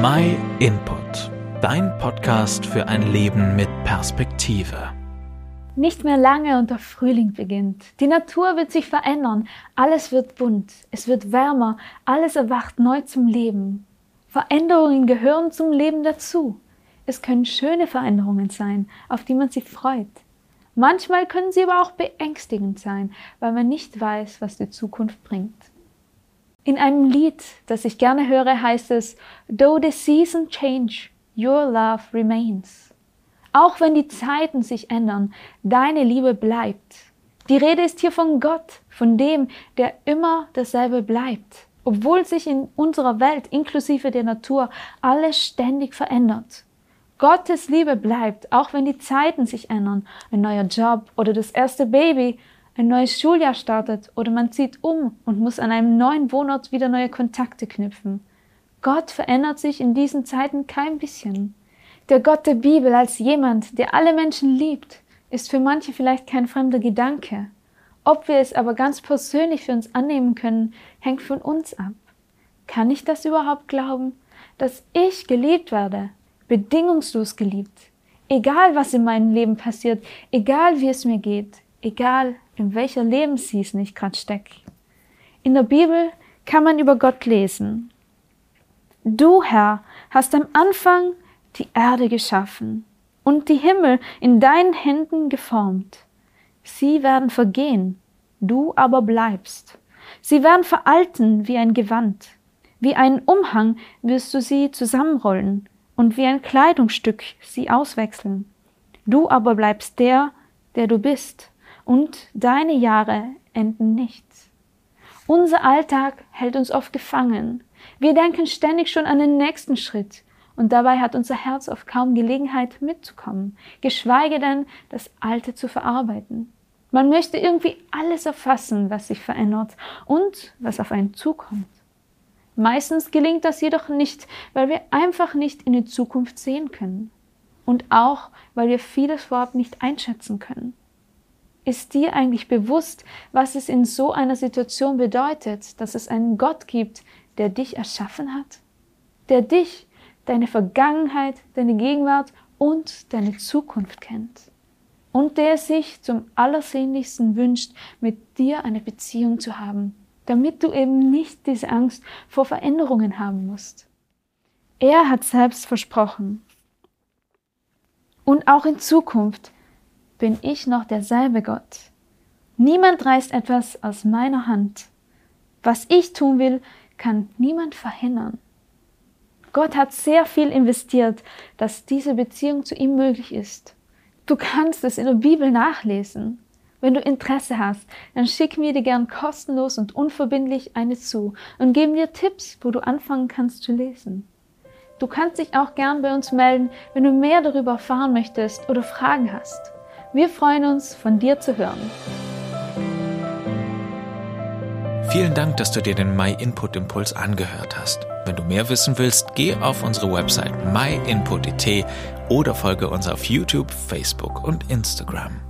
My Input, dein Podcast für ein Leben mit Perspektive. Nicht mehr lange und der Frühling beginnt. Die Natur wird sich verändern, alles wird bunt, es wird wärmer, alles erwacht neu zum Leben. Veränderungen gehören zum Leben dazu. Es können schöne Veränderungen sein, auf die man sich freut. Manchmal können sie aber auch beängstigend sein, weil man nicht weiß, was die Zukunft bringt. In einem Lied, das ich gerne höre, heißt es, Though the season change, your love remains. Auch wenn die Zeiten sich ändern, deine Liebe bleibt. Die Rede ist hier von Gott, von dem, der immer dasselbe bleibt, obwohl sich in unserer Welt inklusive der Natur alles ständig verändert. Gottes Liebe bleibt, auch wenn die Zeiten sich ändern, ein neuer Job oder das erste Baby, ein neues Schuljahr startet oder man zieht um und muss an einem neuen Wohnort wieder neue Kontakte knüpfen. Gott verändert sich in diesen Zeiten kein bisschen. Der Gott der Bibel als jemand, der alle Menschen liebt, ist für manche vielleicht kein fremder Gedanke. Ob wir es aber ganz persönlich für uns annehmen können, hängt von uns ab. Kann ich das überhaupt glauben, dass ich geliebt werde, bedingungslos geliebt, egal was in meinem Leben passiert, egal wie es mir geht, egal in welcher Lebensseason ich gerade stecke? In der Bibel kann man über Gott lesen. Du, Herr, hast am Anfang die Erde geschaffen und die Himmel in deinen Händen geformt. Sie werden vergehen, du aber bleibst. Sie werden veralten wie ein Gewand. Wie einen Umhang wirst du sie zusammenrollen und wie ein Kleidungsstück sie auswechseln. Du aber bleibst der, der du bist, und deine Jahre enden nicht. Unser Alltag hält uns oft gefangen. Wir denken ständig schon an den nächsten Schritt, und dabei hat unser Herz oft kaum Gelegenheit mitzukommen, geschweige denn das Alte zu verarbeiten. Man möchte irgendwie alles erfassen, was sich verändert und was auf einen zukommt. Meistens gelingt das jedoch nicht, weil wir einfach nicht in die Zukunft sehen können. Und auch, weil wir vieles vorab nicht einschätzen können. Ist dir eigentlich bewusst, was es in so einer Situation bedeutet, dass es einen Gott gibt, der dich erschaffen hat? Der dich deine Vergangenheit, deine Gegenwart und deine Zukunft kennt. Und der sich zum Allersehnlichsten wünscht, mit dir eine Beziehung zu haben, damit du eben nicht diese Angst vor Veränderungen haben musst. Er hat selbst versprochen. Und auch in Zukunft bin ich noch derselbe Gott. Niemand reißt etwas aus meiner Hand. Was ich tun will, kann niemand verhindern. Gott hat sehr viel investiert, dass diese Beziehung zu ihm möglich ist. Du kannst es in der Bibel nachlesen. Wenn du Interesse hast, dann schick mir dir gern kostenlos und unverbindlich eine zu und geben dir Tipps, wo du anfangen kannst zu lesen. Du kannst dich auch gern bei uns melden, wenn du mehr darüber erfahren möchtest oder Fragen hast. Wir freuen uns, von dir zu hören. Vielen Dank, dass du dir den My Input Impuls angehört hast. Wenn du mehr wissen willst, geh auf unsere Website myinput.it oder folge uns auf YouTube, Facebook und Instagram.